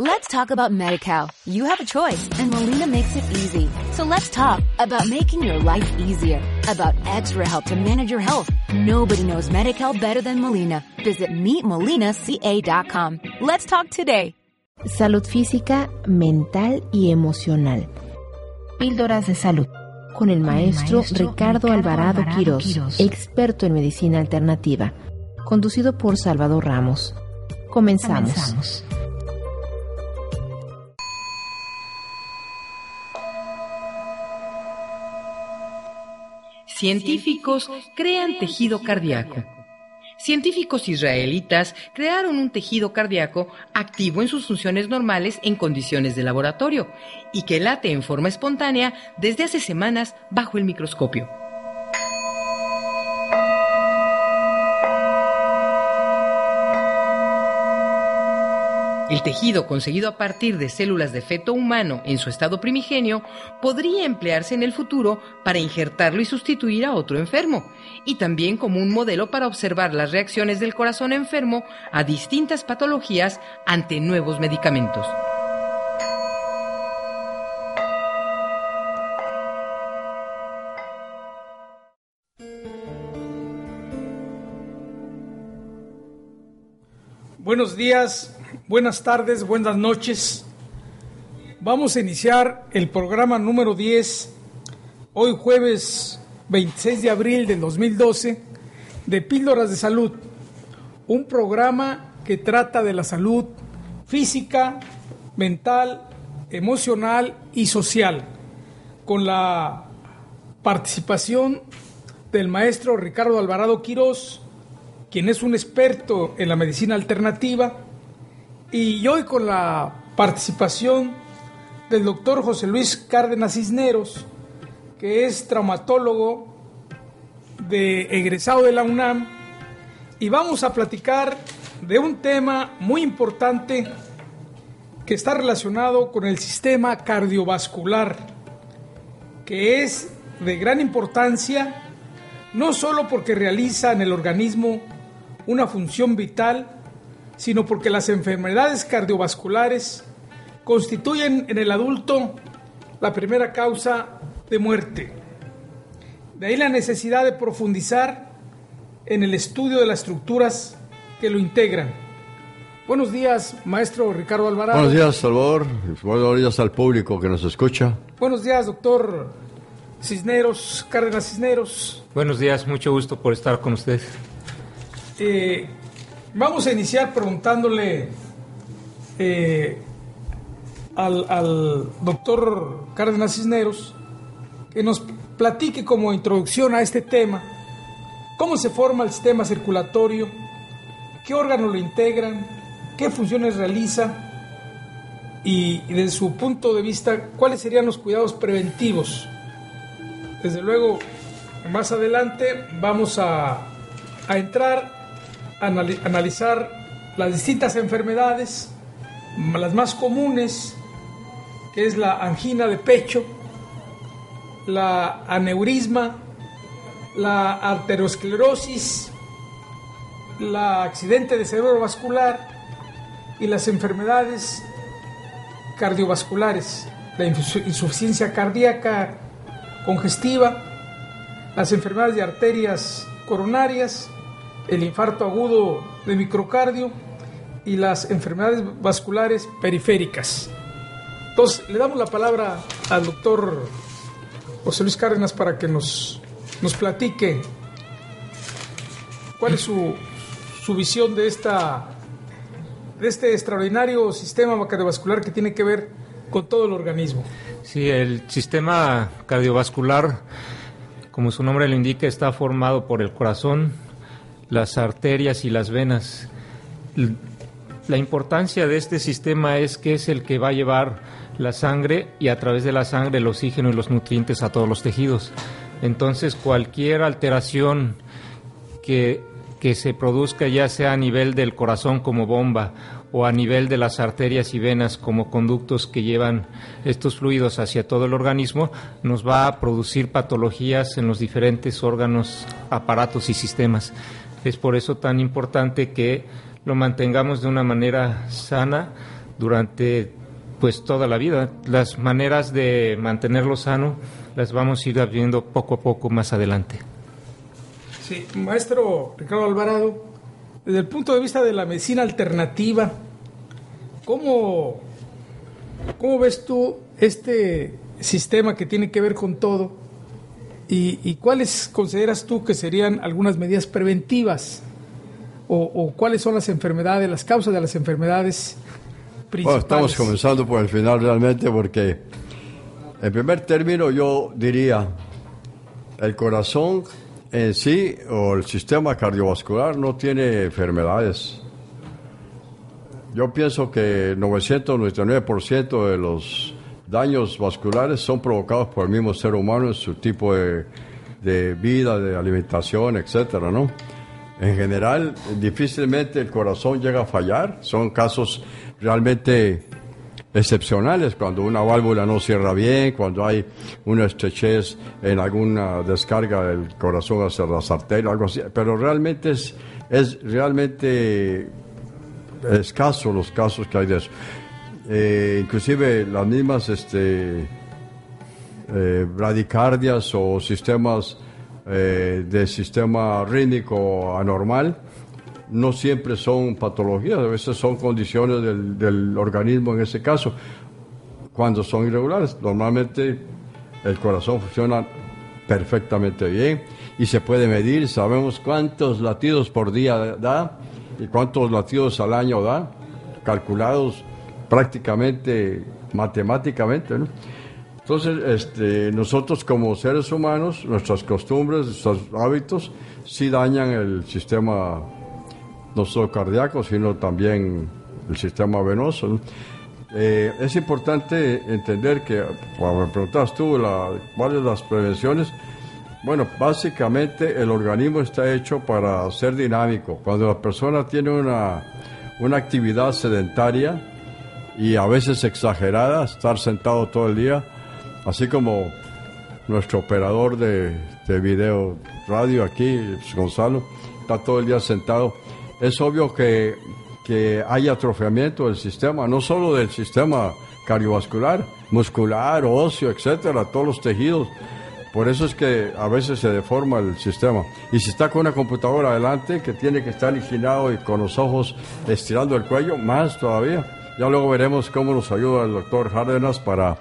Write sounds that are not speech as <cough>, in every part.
Let's talk about MediCal. You have a choice and Molina makes it easy. So let's talk about making your life easier, about extra help to manage your health. Nobody knows MediCal better than Molina. Visit meetmolinaca.com. Let's talk today. Salud física, mental y emocional. Píldoras de salud. Con el maestro, Ricardo, Alvarado, Quirós, experto en medicina alternativa. Conducido por Salvador Ramos. Comenzamos. Científicos crean tejido cardíaco. Científicos israelitas crearon un tejido cardíaco activo en sus funciones normales en condiciones de laboratorio y que late en forma espontánea desde hace semanas bajo el microscopio. El tejido conseguido a partir de células de feto humano en su estado primigenio podría emplearse en el futuro para injertarlo y sustituir a otro enfermo, y también como un modelo para observar las reacciones del corazón enfermo a distintas patologías ante nuevos medicamentos. Buenos días, buenas tardes, buenas noches. Vamos a iniciar el programa número 10, hoy jueves 26 de abril del 2012, de Píldoras de Salud, un programa que trata de la salud física, mental, emocional y social, con la participación del maestro Ricardo Alvarado Quirós, quien es un experto en la medicina alternativa, y hoy con la participación del doctor José Luis Cárdenas Cisneros, que es traumatólogo de egresado de la UNAM, y vamos a platicar de un tema muy importante que está relacionado con el sistema cardiovascular, que es de gran importancia, no solo porque realiza en el organismo una función vital, sino porque las enfermedades cardiovasculares constituyen en el adulto la primera causa de muerte. De ahí la necesidad de profundizar en el estudio de las estructuras que lo integran. Buenos días, maestro Ricardo Alvarado. Buenos días, Salvador. Buenos días al público que nos escucha. Buenos días, doctor Cisneros, Cárdenas Cisneros. Buenos días, mucho gusto por estar con ustedes. Eh, vamos a iniciar preguntándole eh, al, doctor Cárdenas Cisneros que nos platique como introducción a este tema cómo se forma el sistema circulatorio, qué órganos lo integran, qué funciones realiza y, y desde su punto de vista cuáles serían los cuidados preventivos. Desde luego, más adelante vamos a entrar analizar las distintas enfermedades, las más comunes, que es la angina de pecho, la aneurisma, la arteriosclerosis, la accidente de cerebro vascular y las enfermedades cardiovasculares, la insuficiencia cardíaca congestiva, las enfermedades de arterias coronarias, el infarto agudo de microcardio y las enfermedades vasculares periféricas. Entonces, le damos la palabra al doctor José Luis Cárdenas para que nos, nos platique cuál es su, su visión de, esta, de este extraordinario sistema cardiovascular que tiene que ver con todo el organismo. Sí, el sistema cardiovascular, como su nombre lo indica, está formado por el corazón, las arterias y las venas. La importancia de este sistema es que es el que va a llevar la sangre y a través de la sangre el oxígeno y los nutrientes a todos los tejidos. Entonces cualquier alteración que, que se produzca ya sea a nivel del corazón como bomba o a nivel de las arterias y venas como conductos que llevan estos fluidos hacia todo el organismo, nos va a producir patologías en los diferentes órganos, aparatos y sistemas. Es por eso tan importante que lo mantengamos de una manera sana durante pues toda la vida. Las maneras de mantenerlo sano las vamos a ir viendo poco a poco más adelante. Sí, maestro Ricardo Alvarado, desde el punto de vista de la medicina alternativa, ¿cómo, cómo ves tú este sistema que tiene que ver con todo? ¿Y, cuáles consideras tú que serían algunas medidas preventivas? O, cuáles son las enfermedades, las causas de las enfermedades principales? estamos comenzando por el final realmente porque, en primer término, yo diría, el corazón en sí o el sistema cardiovascular no tiene enfermedades. Yo pienso que 999% de los daños vasculares son provocados por el mismo ser humano en su tipo de, de vida, de alimentación, etcétera, ¿no? En general, difícilmente el corazón llega a fallar. Son casos realmente excepcionales, cuando una válvula no cierra bien, cuando hay una estrechez en alguna descarga del corazón hacia las arterias, algo así. Pero realmente es, es realmente escaso los casos que hay de eso. Eh, inclusive las mismas este, eh, bradicardias o sistemas eh, de sistema rítmico anormal no siempre son patologías, a veces son condiciones del, del organismo en ese caso, cuando son irregulares. Normalmente el corazón funciona perfectamente bien y se puede medir, sabemos cuántos latidos por día da y cuántos latidos al año da, calculados prácticamente matemáticamente. Entonces, este, nosotros como seres humanos, nuestras costumbres, nuestros hábitos, sí dañan el sistema no solo cardíaco, sino también el sistema venoso. Eh, es importante entender que, cuando me preguntas tú, la, cuáles las prevenciones, bueno, básicamente el organismo está hecho para ser dinámico. Cuando la persona tiene una, una actividad sedentaria, y a veces exagerada, estar sentado todo el día, así como nuestro operador de, de video radio aquí, Gonzalo, está todo el día sentado. Es obvio que, que hay atrofiamiento del sistema, no solo del sistema cardiovascular, muscular, óseo, etcétera, todos los tejidos. Por eso es que a veces se deforma el sistema. Y si está con una computadora adelante, que tiene que estar inclinado y con los ojos estirando el cuello, más todavía. Ya luego veremos cómo nos ayuda el doctor Járdenas para,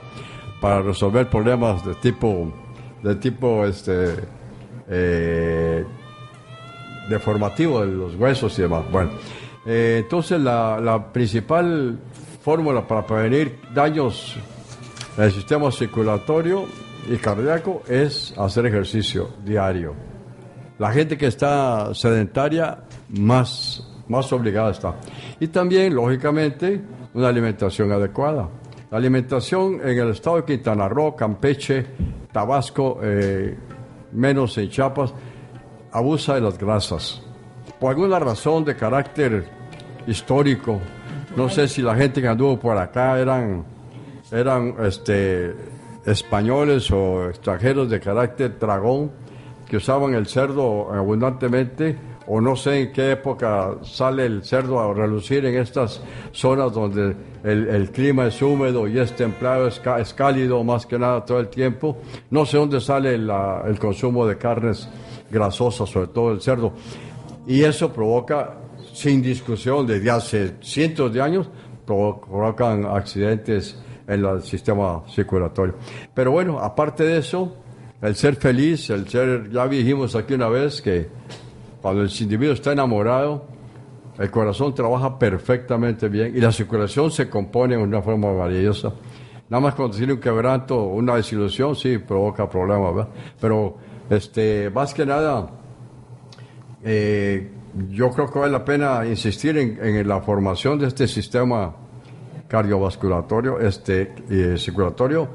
para resolver problemas de tipo, de tipo este, eh, deformativo de los huesos y demás. Bueno, eh, entonces la, la principal fórmula para prevenir daños en el sistema circulatorio y cardíaco es hacer ejercicio diario. La gente que está sedentaria más, más obligada está. Y también, lógicamente, una alimentación adecuada. La alimentación en el estado de Quintana Roo, Campeche, Tabasco, eh, menos en Chiapas, abusa de las grasas. Por alguna razón de carácter histórico, no sé si la gente que anduvo por acá eran, eran este, españoles o extranjeros de carácter dragón, que usaban el cerdo abundantemente o no sé en qué época sale el cerdo a relucir en estas zonas donde el, clima es húmedo y es templado, es, cálido más que nada todo el tiempo. No sé dónde sale el consumo de carnes grasosas, sobre todo el cerdo. Y eso provoca, sin discusión, desde hace cientos de años, provocan accidentes en el sistema circulatorio. Pero bueno, aparte de eso, el ser feliz, el ser, ya dijimos aquí una vez que cuando el individuo está enamorado, el corazón trabaja perfectamente bien y la circulación se compone de una forma maravillosa. Nada más cuando tiene un quebranto, una desilusión, sí, provoca problemas. Pero, este, más que nada, eh, yo creo que vale la pena insistir en, la formación de este sistema cardiovasculatorio, este, circulatorio,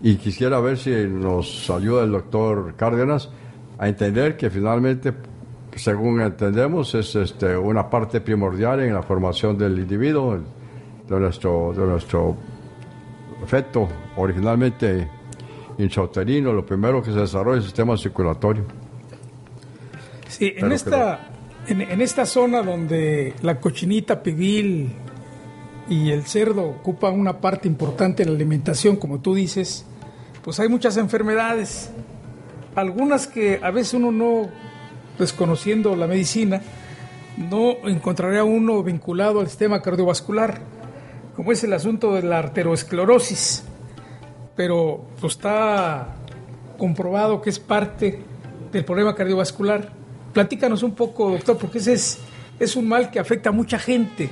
y quisiera ver si nos ayuda el doctor Cárdenas a entender que finalmente según entendemos, es este, una parte primordial en la formación del individuo, de nuestro, de nuestro efecto originalmente intrauterino, lo primero que se desarrolla es el sistema circulatorio. Sí, en esta, en, esta zona donde la cochinita pibil y el cerdo ocupa una parte importante en la alimentación, como tú dices, pues hay muchas enfermedades, algunas que a veces uno no, desconociendo la medicina, no encontraría uno vinculado al sistema cardiovascular, como es el asunto de la arteriosclerosis, pero pues, está comprobado que es parte del problema cardiovascular. Platícanos un poco, doctor, porque ese es, es un mal que afecta a mucha gente.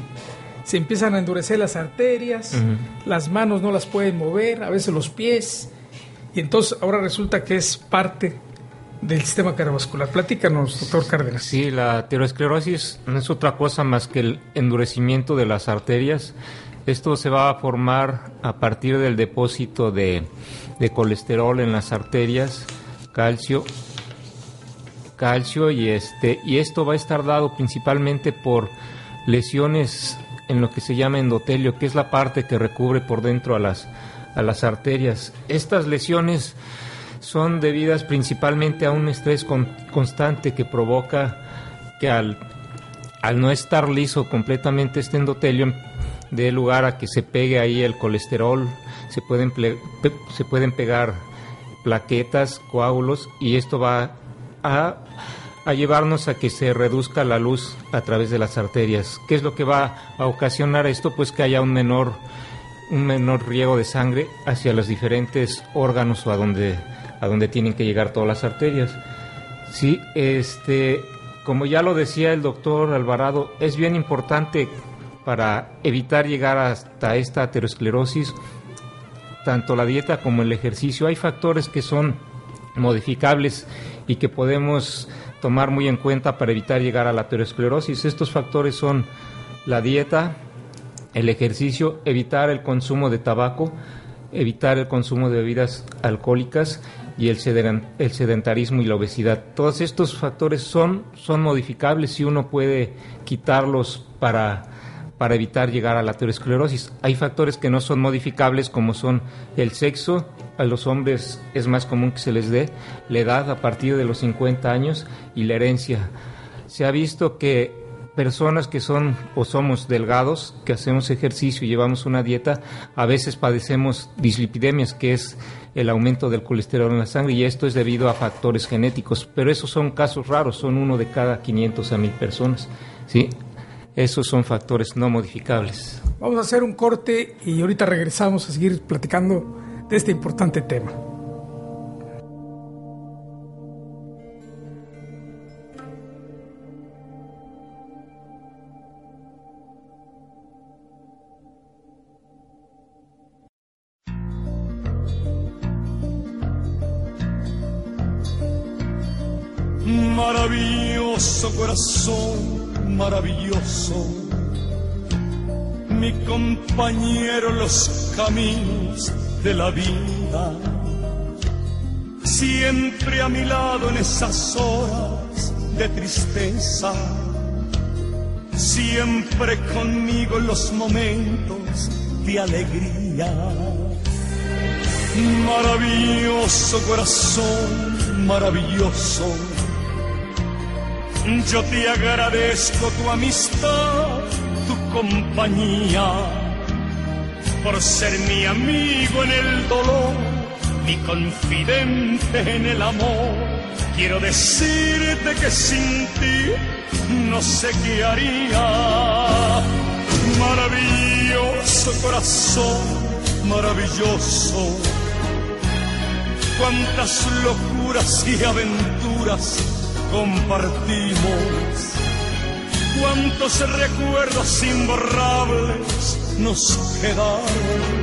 Se empiezan a endurecer las arterias, las manos no las pueden mover, a veces los pies, y entonces ahora resulta que es parte del sistema cardiovascular. Platícanos, doctor Cárdenas. Sí, la aterosclerosis no es otra cosa más que el endurecimiento de las arterias. Esto se va a formar a partir del depósito de, de colesterol en las arterias, calcio, calcio y este y esto va a estar dado principalmente por lesiones en lo que se llama endotelio, que es la parte que recubre por dentro a las a las arterias. Estas lesiones son debidas principalmente a un estrés constante que provoca que al, al no estar liso completamente este endotelio dé lugar a que se pegue ahí el colesterol, se pueden, se pueden pegar plaquetas, coágulos y esto va a, a, llevarnos a que se reduzca la luz a través de las arterias. ¿Qué es lo que va a ocasionar esto? Pues que haya un menor, un menor riego de sangre hacia los diferentes órganos o a donde a donde tienen que llegar todas las arterias. Sí, este, como ya lo decía el doctor Alvarado, es bien importante para evitar llegar hasta esta aterosclerosis, tanto la dieta como el ejercicio. Hay factores que son modificables y que podemos tomar muy en cuenta para evitar llegar a la aterosclerosis. Estos factores son la dieta, el ejercicio, evitar el consumo de tabaco, evitar el consumo de bebidas alcohólicas y el, sedentarismo y la obesidad. Todos estos factores son, son modificables y uno puede quitarlos para, para evitar llegar a la aterosclerosis. Hay factores que no son modificables como son el sexo, a los hombres es más común que se les dé, la edad a partir de los 50 años y la herencia. Se ha visto que personas que son o somos delgados, que hacemos ejercicio y llevamos una dieta, a veces padecemos dislipidemias, que es el aumento del colesterol en la sangre, y esto es debido a factores genéticos, pero esos son casos raros, son uno de cada 500 a 1000 personas. ¿sí? Esos son factores no modificables. Vamos a hacer un corte y ahorita regresamos a seguir platicando de este importante tema. Maravilloso corazón, maravilloso, mi compañero en los caminos de la vida, siempre a mi lado en esas horas de tristeza, siempre conmigo en los momentos de alegría. Maravilloso corazón, maravilloso yo te agradezco tu amistad, tu compañía, por ser mi amigo en el dolor, mi confidente en el amor. Quiero decirte que sin ti no sé qué haría. Maravilloso corazón, maravilloso. Cuántas locuras y aventuras compartimos. Cuántos recuerdos imborrables nos quedaron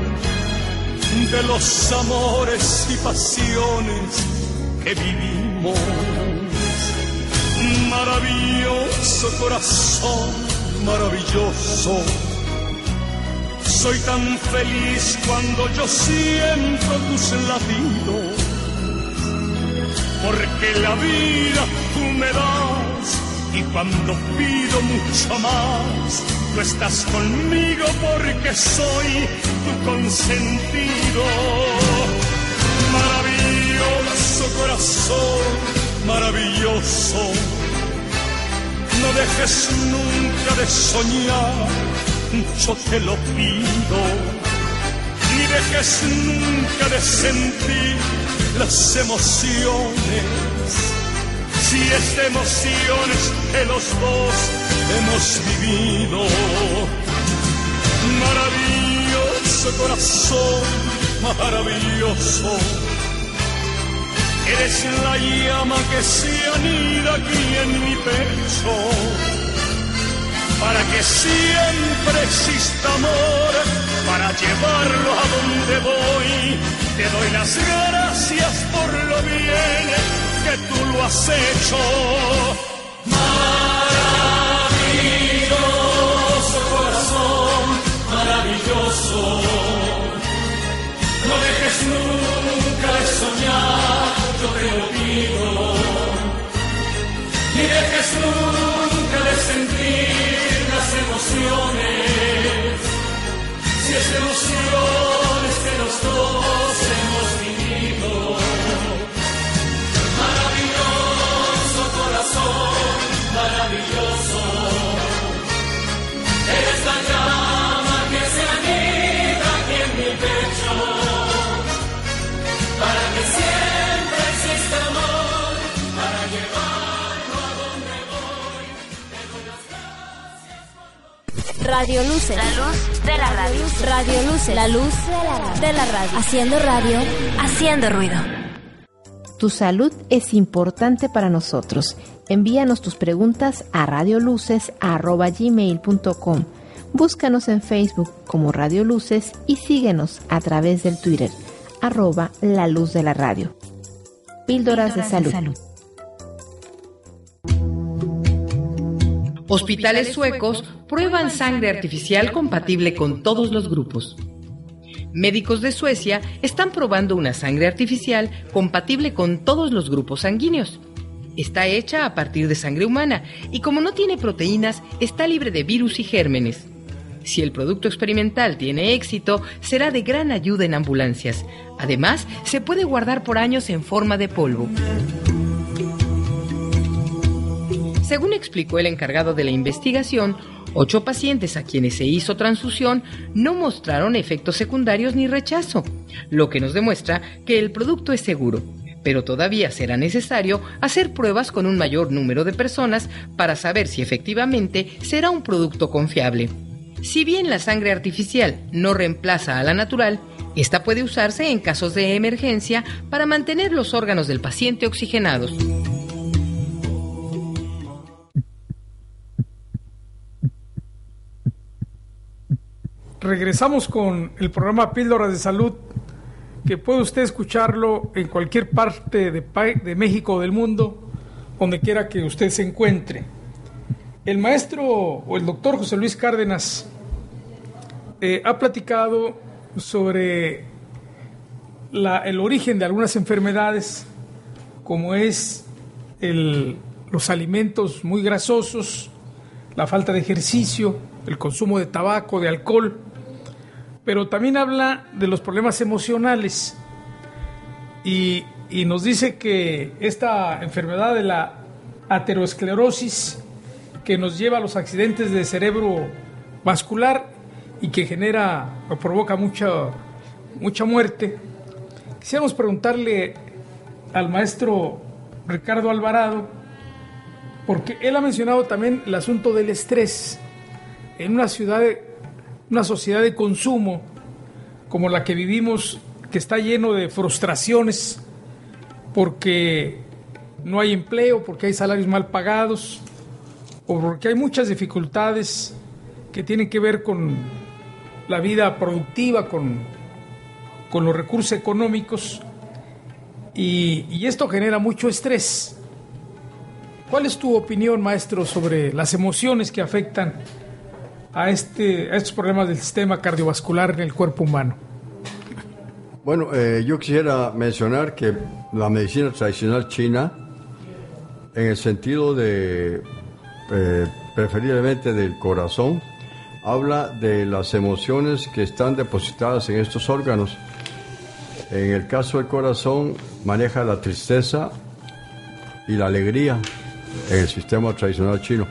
de los amores y pasiones que vivimos. Maravilloso corazón, maravilloso. Soy tan feliz cuando yo siento tus latidos porque la vida tú me das y cuando pido mucho más, tú estás conmigo porque soy tu consentido. Maravilloso corazón, maravilloso, no dejes nunca de soñar mucho te lo pido. Ni dejes nunca de sentir las emociones. Si es de emociones que los dos hemos vivido. Maravilloso corazón, maravilloso. Eres la llama que se anida aquí en mi pecho para que siempre exista amor, para llevarlo a donde voy. Te doy las gracias por lo bien que tú lo has hecho. Maravilloso corazón, maravilloso. No dejes nunca de soñar, yo te lo pido. Ni dejes nunca de sentir las emociones. Si es emociones que los dos Radio Luces. La luz de la radio. Radio Luces. La luz de la radio. Haciendo radio, haciendo ruido. Tu salud es importante para nosotros. Envíanos tus preguntas a radioluces.gmail.com. Búscanos en Facebook como Radio Luces y síguenos a través del Twitter, arroba la luz de la radio. Píldoras, de, salud. Hospitales suecos prueban sangre artificial compatible con todos los grupos. Médicos de Suecia están probando una sangre artificial compatible con todos los grupos sanguíneos. Está hecha a partir de sangre humana y como no tiene proteínas, está libre de virus y gérmenes. Si el producto experimental tiene éxito, será de gran ayuda en ambulancias. Además, se puede guardar por años en forma de polvo. Según explicó el encargado de la investigación, ocho pacientes a quienes se hizo transfusión no mostraron efectos secundarios ni rechazo, lo que nos demuestra que el producto es seguro. Pero todavía será necesario hacer pruebas con un mayor número de personas para saber si efectivamente será un producto confiable. Si bien la sangre artificial no reemplaza a la natural, esta puede usarse en casos de emergencia para mantener los órganos del paciente oxigenados. Regresamos con el programa Píldoras de Salud, que puede usted escucharlo en cualquier parte de, de México o del mundo, donde quiera que usted se encuentre. El maestro o el doctor José Luis Cárdenas eh, ha platicado sobre la- el origen de algunas enfermedades, como es los alimentos muy grasosos, la falta de ejercicio, el consumo de tabaco, de alcohol, pero también habla de los problemas emocionales y, y nos dice que esta enfermedad de la aterosclerosis que nos lleva a los accidentes de cerebro vascular y que genera o provoca mucha, mucha muerte. Quisiéramos preguntarle al maestro Ricardo Alvarado, porque él ha mencionado también el asunto del estrés en una ciudad, una sociedad de consumo como la que vivimos, que está lleno de frustraciones porque no hay empleo, porque hay salarios mal pagados, o porque hay muchas dificultades que tienen que ver con la vida productiva, con, con los recursos económicos, y, y esto genera mucho estrés. ¿Cuál es tu opinión, maestro, sobre las emociones que afectan a, este, a estos problemas del sistema cardiovascular en el cuerpo humano? Bueno, eh, yo quisiera mencionar que la medicina tradicional china, en el sentido de eh, preferiblemente del corazón, habla de las emociones que están depositadas en estos órganos. En el caso del corazón, maneja la tristeza y la alegría en el sistema tradicional chino.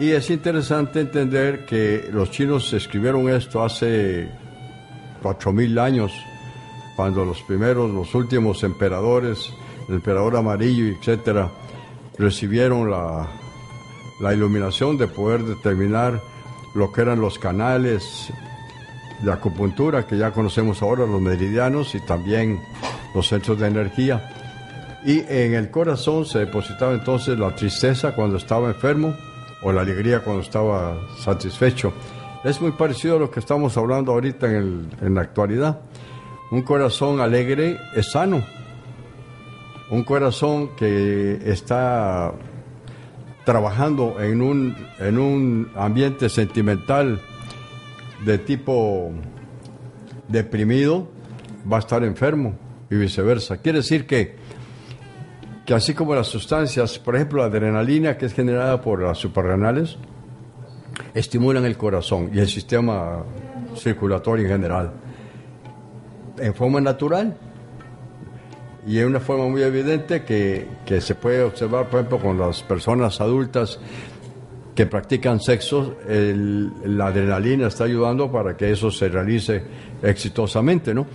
Y es interesante entender que los chinos escribieron esto hace 4.000 años, cuando los primeros, los últimos emperadores, el emperador amarillo, etcétera, recibieron la, la iluminación de poder determinar lo que eran los canales de acupuntura que ya conocemos ahora, los meridianos y también los centros de energía. Y en el corazón se depositaba entonces la tristeza cuando estaba enfermo o la alegría cuando estaba satisfecho. Es muy parecido a lo que estamos hablando ahorita en, en la actualidad. Un corazón alegre es sano. Un corazón que está trabajando en un, en un ambiente sentimental de tipo deprimido, va a estar enfermo y viceversa. Quiere decir que, que así como las sustancias, por ejemplo la adrenalina que es generada por las suprarrenales, estimulan el corazón y el sistema circulatorio en general en forma natural y en una forma muy evidente que, que, se puede observar, por ejemplo, con las personas adultas que practican sexo, la adrenalina está ayudando para que eso se realice exitosamente, ¿no?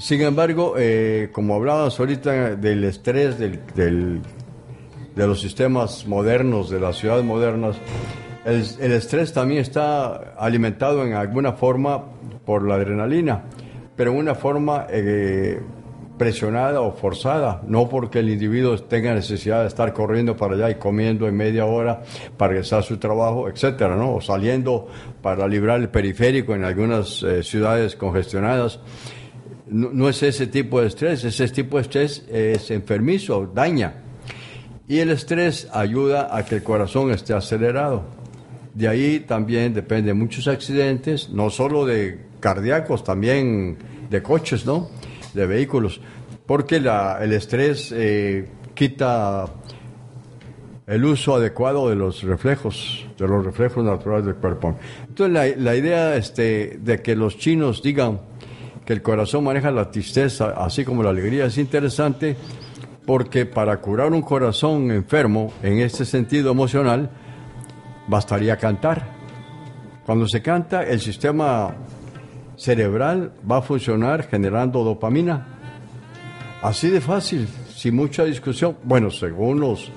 Sin embargo, eh, como hablabas ahorita del estrés del, de los sistemas modernos, de las ciudades modernas, el, el estrés también está alimentado en alguna forma por la adrenalina, pero en una forma eh, presionada o forzada, no porque el individuo tenga necesidad de estar corriendo para allá y comiendo en media hora para regresar a su trabajo, etcétera, ¿no? O saliendo para librar el periférico en algunas eh, ciudades congestionadas. No, es ese tipo de estrés, ese tipo de estrés es enfermizo, daña. Y el estrés ayuda a que el corazón esté acelerado. De ahí también dependen muchos accidentes, no solo de cardíacos, también de coches, ¿no? de vehículos, porque el estrés eh, quita el uso adecuado de los reflejos, de los reflejos naturales del cuerpo. Entonces la, la idea este, de que los chinos digan que el corazón maneja la tristeza, así como la alegría, es interesante porque para curar un corazón enfermo en este sentido emocional, bastaría cantar. Cuando se canta, el sistema cerebral va a funcionar generando dopamina. Así de fácil, sin mucha discusión. Bueno, según los,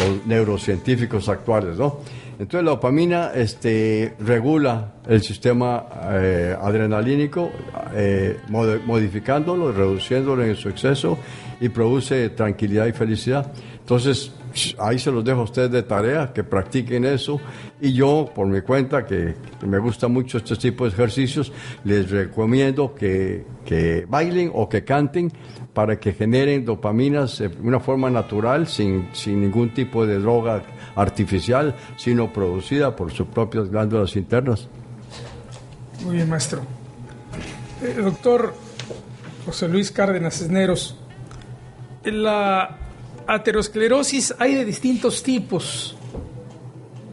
los neurocientíficos actuales, ¿no? Entonces la dopamina este, regula el sistema eh, adrenalínico, eh, modificándolo, reduciéndolo en su exceso y produce tranquilidad y felicidad. Entonces, ahí se los dejo a ustedes de tarea, que practiquen eso. Y yo, por mi cuenta, que, me gusta mucho este tipo de ejercicios, les recomiendo que, que, bailen o que canten para que generen dopaminas de una forma natural, sin, sin ningún tipo de droga artificial, sino producida por sus propias glándulas internas. Muy bien, maestro. Eh, doctor José Luis Cárdenas Cisneros, la aterosclerosis hay de distintos tipos.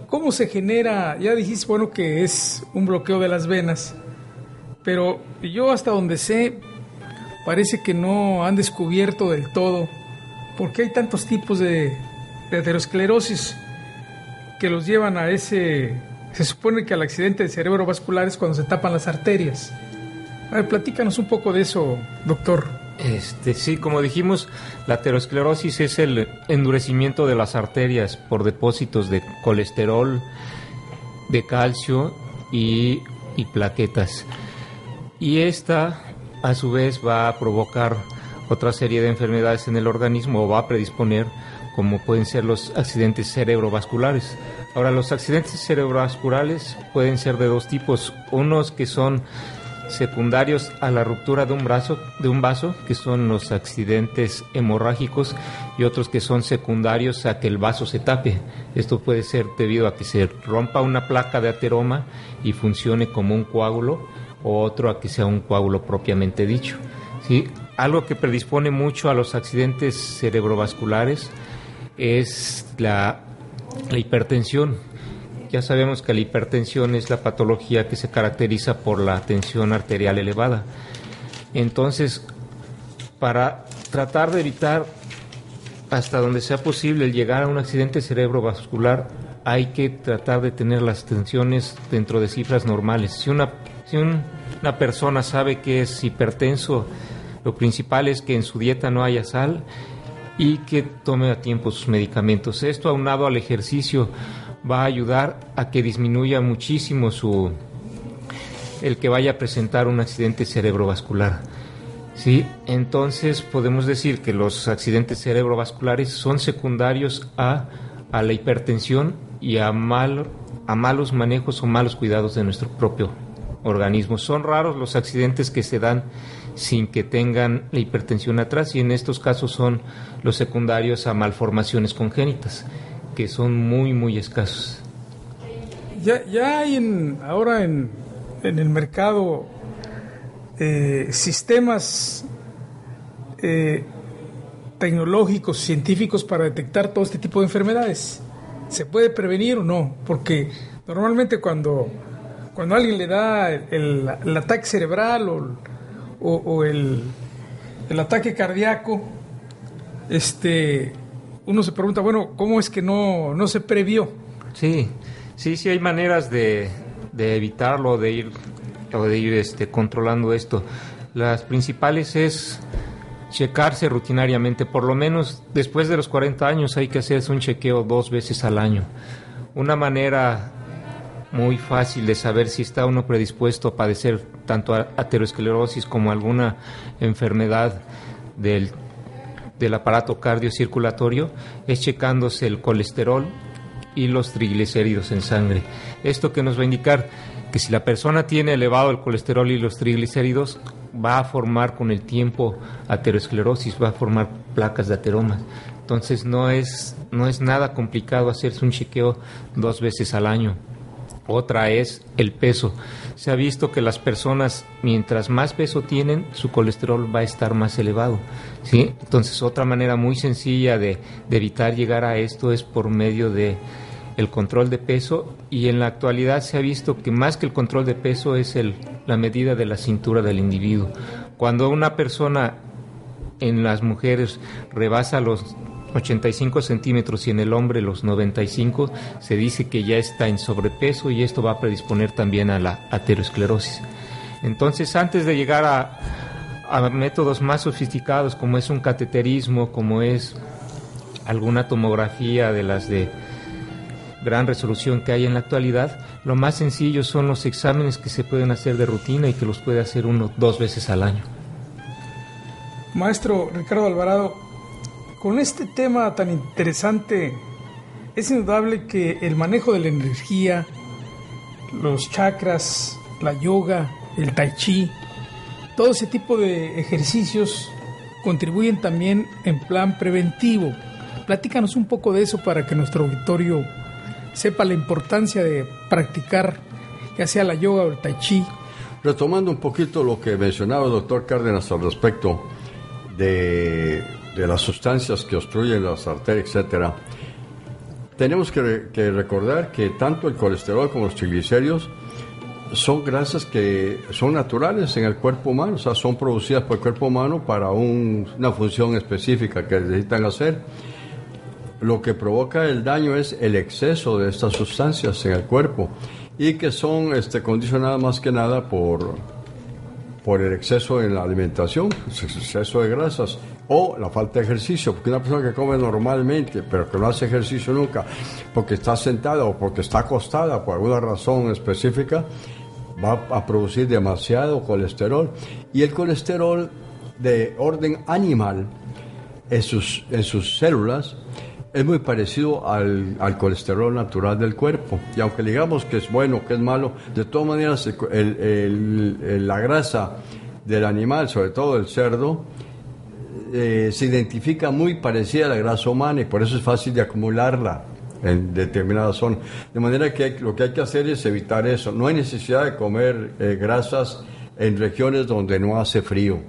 ¿Cómo se genera? Ya dijiste, bueno, que es un bloqueo de las venas, pero yo hasta donde sé, parece que no han descubierto del todo por qué hay tantos tipos de, aterosclerosis que los llevan a ese... Se supone que al accidente de cerebrovascular es cuando se tapan las arterias. A ver, platícanos un poco de eso, doctor. Este, sí, como dijimos, la aterosclerosis es el endurecimiento de las arterias por depósitos de colesterol, de calcio y, y plaquetas. Y esta, a su vez, va a provocar otra serie de enfermedades en el organismo o va a predisponer, como pueden ser los accidentes cerebrovasculares. Ahora, los accidentes cerebrovasculares pueden ser de dos tipos, unos que son secundarios a la ruptura de un, brazo, de un vaso, que son los accidentes hemorrágicos, y otros que son secundarios a que el vaso se tape. Esto puede ser debido a que se rompa una placa de ateroma y funcione como un coágulo, o otro a que sea un coágulo propiamente dicho. ¿Sí? Algo que predispone mucho a los accidentes cerebrovasculares es la, la hipertensión ya sabemos que la hipertensión es la patología que se caracteriza por la tensión arterial elevada. Entonces, para tratar de evitar hasta donde sea posible llegar a un accidente cerebrovascular, hay que tratar de tener las tensiones dentro de cifras normales. Si una, si una persona sabe que es hipertenso, lo principal es que en su dieta no haya sal y que tome a tiempo sus medicamentos. Esto aunado al ejercicio va a ayudar a que disminuya muchísimo su el que vaya a presentar un accidente cerebrovascular. Sí, entonces podemos decir que los accidentes cerebrovasculares son secundarios a, a la hipertensión y a, mal, a malos manejos o malos cuidados de nuestro propio organismo. Son raros los accidentes que se dan sin que tengan la hipertensión atrás y en estos casos son los secundarios a malformaciones congénitas, que son muy, muy escasos. Ya, ya hay en, ahora en, en el mercado eh, sistemas eh, tecnológicos, científicos para detectar todo este tipo de enfermedades. ¿Se puede prevenir o no? Porque normalmente cuando, cuando alguien le da el, el ataque cerebral o o, el, el, ataque cardíaco, este, uno se pregunta, bueno, ¿cómo es que no, no se previó? Sí, sí, sí hay maneras de, de evitarlo, de ir, o de ir este, controlando esto. Las principales es checarse rutinariamente, por lo menos después de los 40 años hay que hacerse un chequeo dos veces al año. Una manera muy fácil de saber si está uno predispuesto a padecer tanto aterosclerosis como alguna enfermedad del, del aparato cardiocirculatorio es checándose el colesterol y los triglicéridos en sangre. Esto que nos va a indicar que si la persona tiene elevado el colesterol y los triglicéridos, va a formar con el tiempo aterosclerosis, va a formar placas de ateromas. Entonces no es, no es nada complicado hacerse un chequeo dos veces al año. Otra es el peso. Se ha visto que las personas, mientras más peso tienen, su colesterol va a estar más elevado. ¿sí? Entonces, otra manera muy sencilla de, evitar llegar a esto es por medio de el control de peso y en la actualidad se ha visto que más que el control de peso es el, la medida de la cintura del individuo. Cuando una persona en las mujeres rebasa los 85 centímetros y en el hombre los 95, se dice que ya está en sobrepeso y esto va a predisponer también a la aterosclerosis. Entonces, antes de llegar a, a métodos más sofisticados como es un cateterismo, como es alguna tomografía de las de gran resolución que hay en la actualidad, lo más sencillo son los exámenes que se pueden hacer de rutina y que los puede hacer uno dos veces al año. Maestro Ricardo Alvarado, con este tema tan interesante, es indudable que el manejo de la energía, los chakras, la yoga, el tai chi, todo ese tipo de ejercicios contribuyen también en plan preventivo. Platícanos un poco de eso para que nuestro auditorio sepa la importancia de practicar ya sea la yoga o el tai chi. Retomando un poquito lo que mencionaba el doctor Cárdenas al respecto de de las sustancias que obstruyen las arterias, etcétera, tenemos que, recordar que tanto el colesterol como los triglicéridos son grasas que son naturales en el cuerpo humano, o sea, son producidas por el cuerpo humano para una función específica que necesitan hacer. Lo que provoca el daño es el exceso de estas sustancias en el cuerpo y que son este, condicionadas más que nada por, por el exceso en la alimentación, el exceso de grasas o la falta de ejercicio, porque una persona que come normalmente, pero que no hace ejercicio nunca, porque está sentada o porque está acostada por alguna razón específica, va a producir demasiado colesterol. Y el colesterol de orden animal en sus, en sus células es muy parecido al, al, colesterol natural del cuerpo. Y aunque digamos que es bueno, que es malo, de todas maneras la grasa del animal, sobre todo el cerdo, eh, se identifica muy parecida a la grasa humana y por eso es fácil de acumularla en determinadas zonas. De manera que lo que hay que hacer es evitar eso. No hay necesidad de comer eh, grasas en regiones donde no hace frío.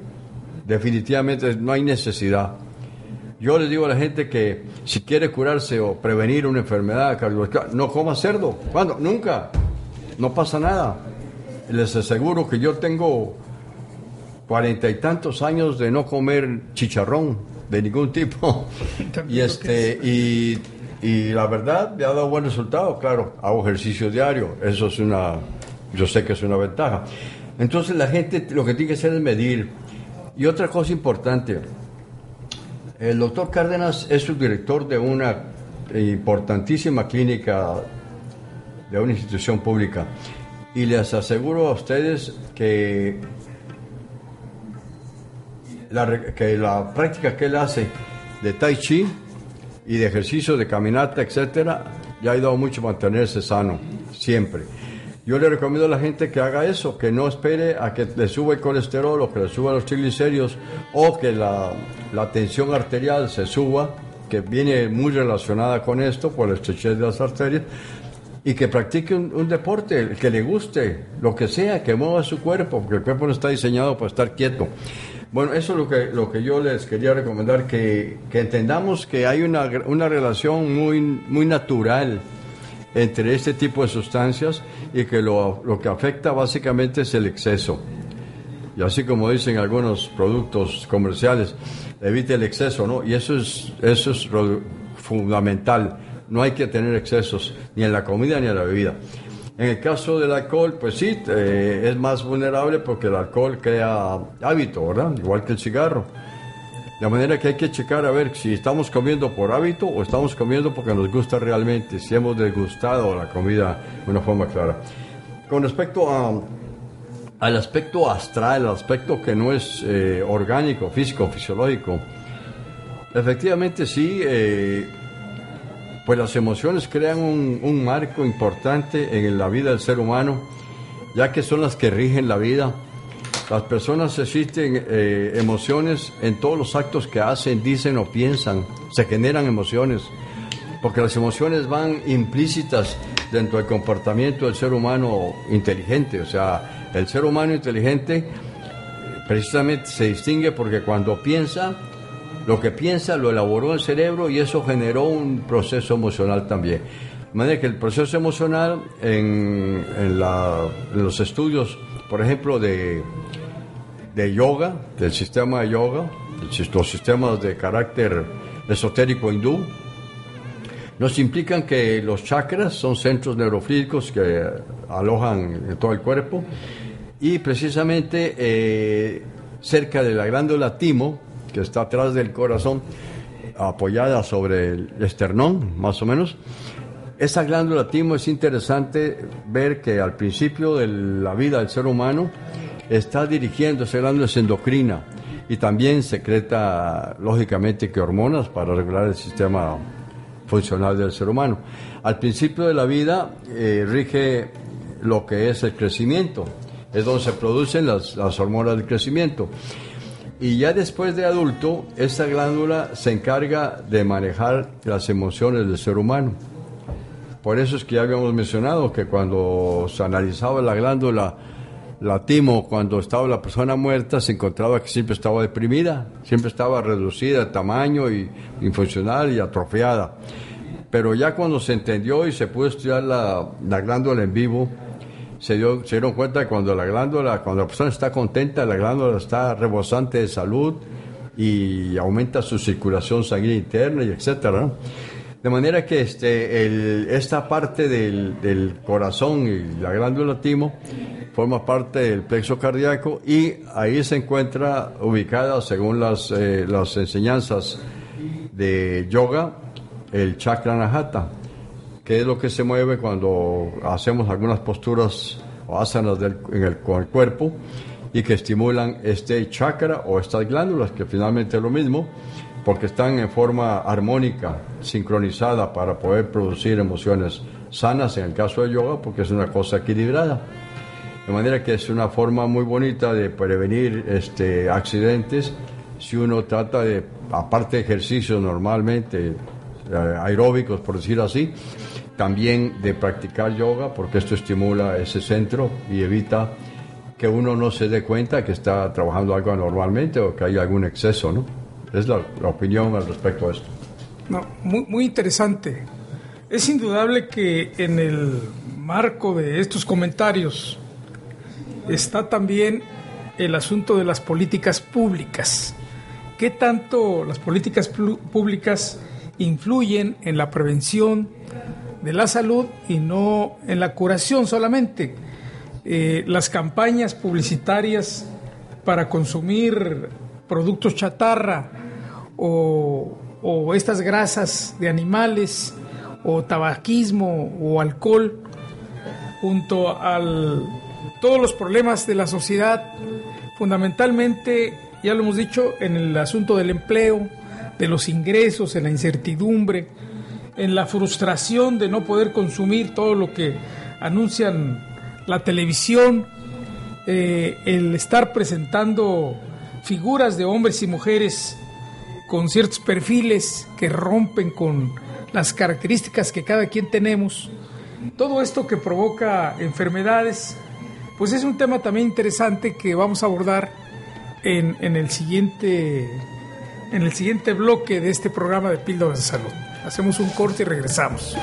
Definitivamente no hay necesidad. Yo les digo a la gente que si quiere curarse o prevenir una enfermedad cardiovascular, no coma cerdo. ¿Cuándo? Nunca. No pasa nada. Les aseguro que yo tengo cuarenta y tantos años de no comer chicharrón de ningún tipo. <laughs> y este y Y la verdad me ha dado buen resultado, claro, hago ejercicio diario, eso es una, yo sé que es una ventaja. Entonces la gente lo que tiene que hacer es medir. Y otra cosa importante, el doctor Cárdenas es subdirector de una importantísima clínica de una institución pública. Y les aseguro a ustedes que la, que la práctica que él hace de tai chi y de ejercicio de caminata, etcétera, ya ha ayudado mucho a mantenerse sano, siempre. Yo le recomiendo a la gente que haga eso, que no espere a que le suba el colesterol o que le suba los triglicéridos o que la, la tensión arterial se suba, que viene muy relacionada con esto por la estrechez de las arterias, y que practique un, deporte, que le guste, lo que sea, que mueva su cuerpo, porque el cuerpo no está diseñado para estar quieto. Bueno, eso es lo que, lo que yo les quería recomendar, que, que entendamos que hay una, una relación muy, muy natural entre este tipo de sustancias y que lo, lo, que afecta básicamente es el exceso. Y así como dicen algunos productos comerciales, evite el exceso, ¿no? Y eso es, eso es fundamental. No hay que tener excesos ni en la comida ni en la bebida. En el caso del alcohol, pues sí, eh, es más vulnerable porque el alcohol crea hábito, ¿verdad? Igual que el cigarro. De manera que hay que checar a ver si estamos comiendo por hábito o estamos comiendo porque nos gusta realmente, si hemos degustado la comida de una forma clara. Con respecto al aspecto astral, el aspecto que no es eh, orgánico, físico, fisiológico, efectivamente sí, eh, pues las emociones crean un, marco importante en la vida del ser humano, ya que son las que rigen la vida. Las personas existen eh, emociones en todos los actos que hacen, dicen o piensan, se generan emociones, porque las emociones van implícitas dentro del comportamiento del ser humano inteligente, o sea, el ser humano inteligente precisamente se distingue porque cuando piensa, lo que piensa lo elaboró el cerebro y eso generó un proceso emocional también. De manera que el proceso emocional en, los estudios, por ejemplo, de, de yoga, del sistema de yoga, los sistemas de carácter esotérico hindú, nos implican que los chakras son centros neurofílicos que alojan en todo el cuerpo y precisamente eh, cerca de la glándula timo, que está atrás del corazón, apoyada sobre el esternón, más o menos. Esa glándula timo es interesante ver que al principio de la vida del ser humano está dirigiendo esa glándula endocrina y también secreta lógicamente que hormonas para regular el sistema funcional del ser humano. Al principio de la vida eh, rige lo que es el crecimiento, es donde se producen las, las hormonas del crecimiento. Y ya después de adulto, esta glándula se encarga de manejar las emociones del ser humano. Por eso es que ya habíamos mencionado que cuando se analizaba la glándula, la timo, cuando estaba la persona muerta, se encontraba que siempre estaba deprimida, siempre estaba reducida de tamaño y infuncional y atrofiada. Pero ya cuando se entendió y se pudo estudiar la glándula en vivo, se, dieron cuenta que cuando la glándula, cuando la persona está contenta, la glándula está rebosante de salud y aumenta su circulación sanguínea interna y etcétera. De manera que este, esta parte del, corazón y la glándula timo forma parte del plexo cardíaco y ahí se encuentra ubicada, según las, eh, enseñanzas de yoga, el chakra nahata que es lo que se mueve cuando hacemos algunas posturas o asanas en el, cuerpo y que estimulan este chakra o estas glándulas, que finalmente es lo mismo, porque están en forma armónica, sincronizada para poder producir emociones sanas en el caso de yoga, porque es una cosa equilibrada. De manera que es una forma muy bonita de prevenir este, accidentes si uno trata de, aparte de ejercicios normalmente eh, aeróbicos, por decir así, también de practicar yoga, porque esto estimula ese centro y evita que uno no se dé cuenta que está trabajando algo anormalmente o que hay algún exceso, ¿no? Es la, opinión al respecto a esto. No, muy, muy interesante. Es indudable que en el marco de estos comentarios está también el asunto de las políticas públicas. ¿Qué tanto las políticas públicas influyen en la prevención de la salud y no en la curación solamente. Eh, las campañas publicitarias para consumir productos chatarra o, o estas grasas de animales o tabaquismo o alcohol junto a todos los problemas de la sociedad, fundamentalmente, ya lo hemos dicho, en el asunto del empleo, de los ingresos, en la incertidumbre, en la frustración de no poder consumir todo lo que anuncian la televisión, eh, el estar presentando figuras de hombres y mujeres con ciertos perfiles que rompen con las características que cada quien tenemos, todo esto que provoca enfermedades, pues es un tema también interesante que vamos a abordar en, el, siguiente, en el siguiente bloque de este programa de Píldoras de Salud. Hacemos un corte y regresamos.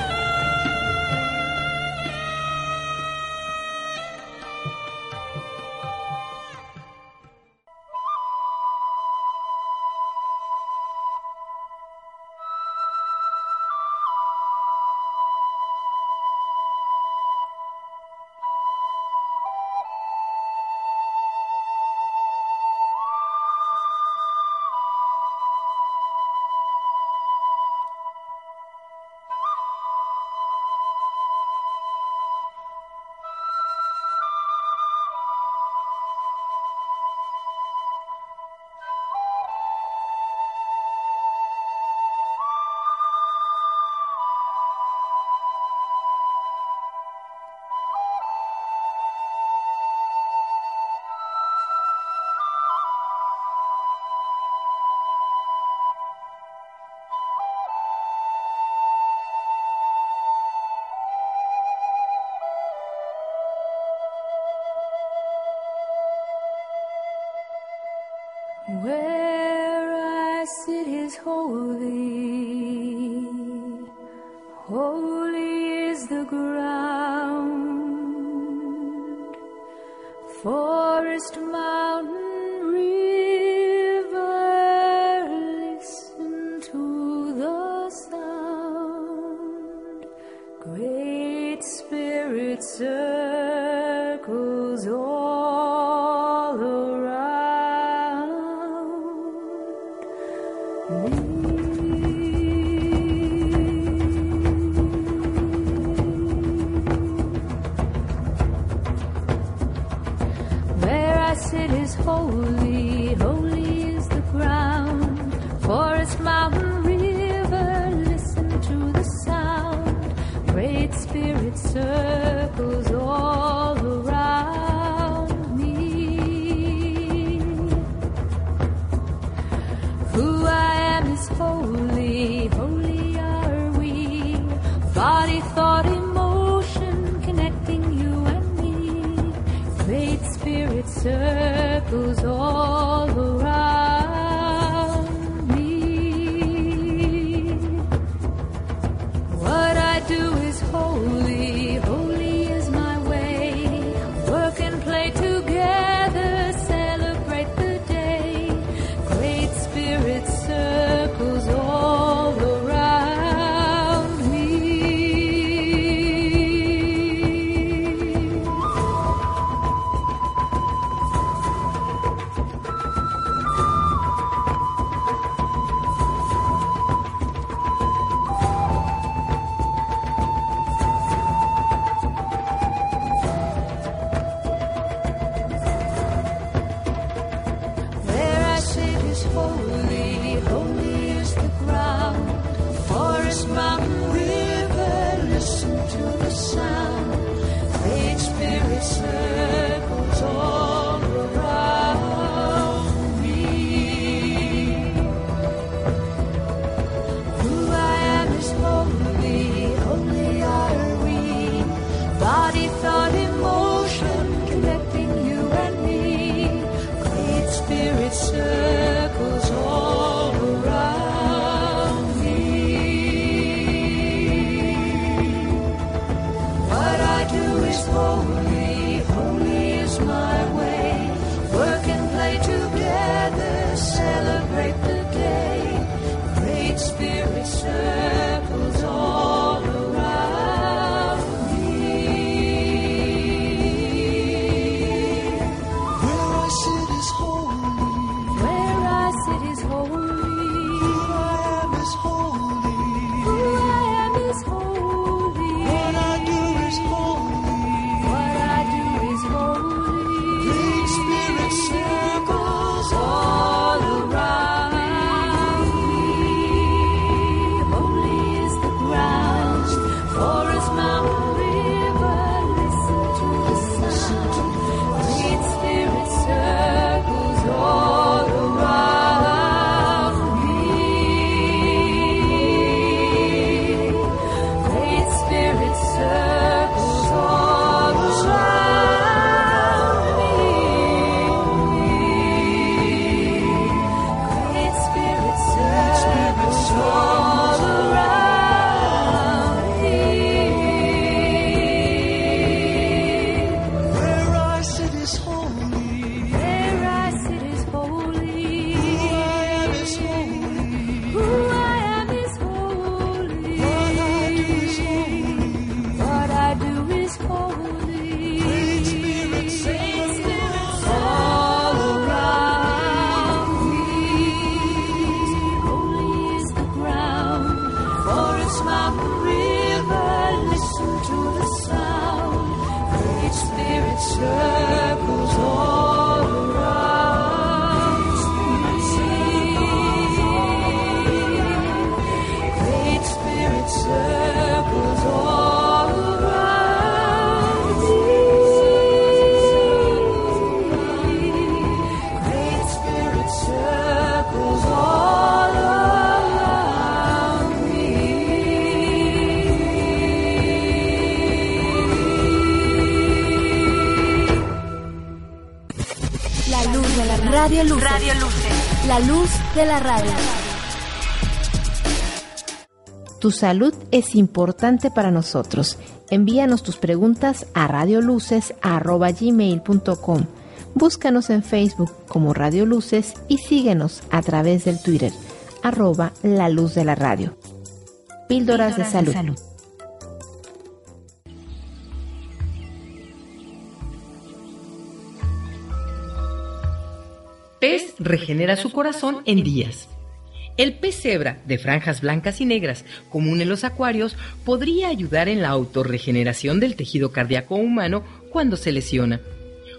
Holy is the ground. Forest, mountain, de la radio. Tu salud es importante para nosotros. Envíanos tus preguntas a radioluces.gmail.com. Búscanos en Facebook como Radio Luces y síguenos a través del Twitter, arroba la luz de la radio. Píldoras, de, salud. de salud. Regenera su corazón en días. El pez cebra, de franjas blancas y negras, común en los acuarios, podría ayudar en la autorregeneración del tejido cardíaco humano cuando se lesiona.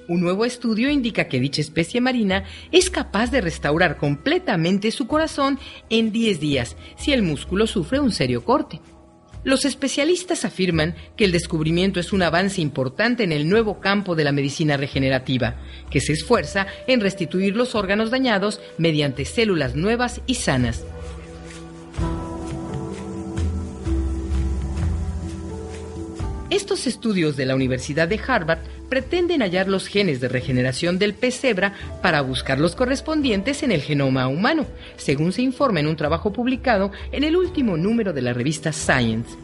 Un nuevo estudio indica que dicha especie marina es capaz de restaurar completamente su corazón en 10 días si el músculo sufre un serio corte. Los especialistas afirman que el descubrimiento es un avance importante en el nuevo campo de la medicina regenerativa, que se esfuerza en restituir los órganos dañados mediante células nuevas y sanas. Estos estudios de la Universidad de Harvard pretenden hallar los genes de regeneración del pez cebra para buscar los correspondientes en el genoma humano, según se informa en un trabajo publicado en el último número de la revista Science.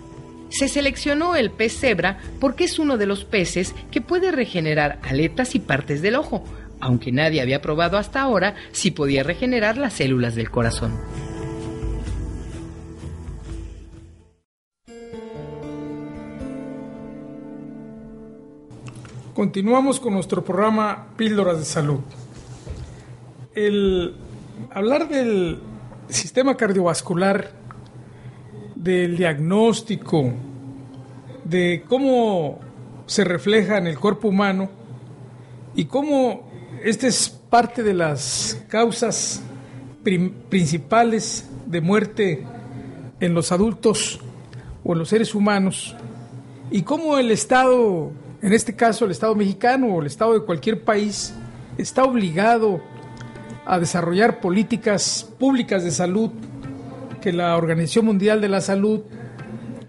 Se seleccionó el pez cebra porque es uno de los peces que puede regenerar aletas y partes del ojo, aunque nadie había probado hasta ahora si podía regenerar las células del corazón. Continuamos con nuestro programa Píldoras de Salud. El hablar del sistema cardiovascular, del diagnóstico, de cómo se refleja en el cuerpo humano y cómo esta es parte de las causas principales de muerte en los adultos o en los seres humanos y cómo el Estado en este caso el Estado mexicano o el Estado de cualquier país, está obligado a desarrollar políticas públicas de salud que la Organización Mundial de la Salud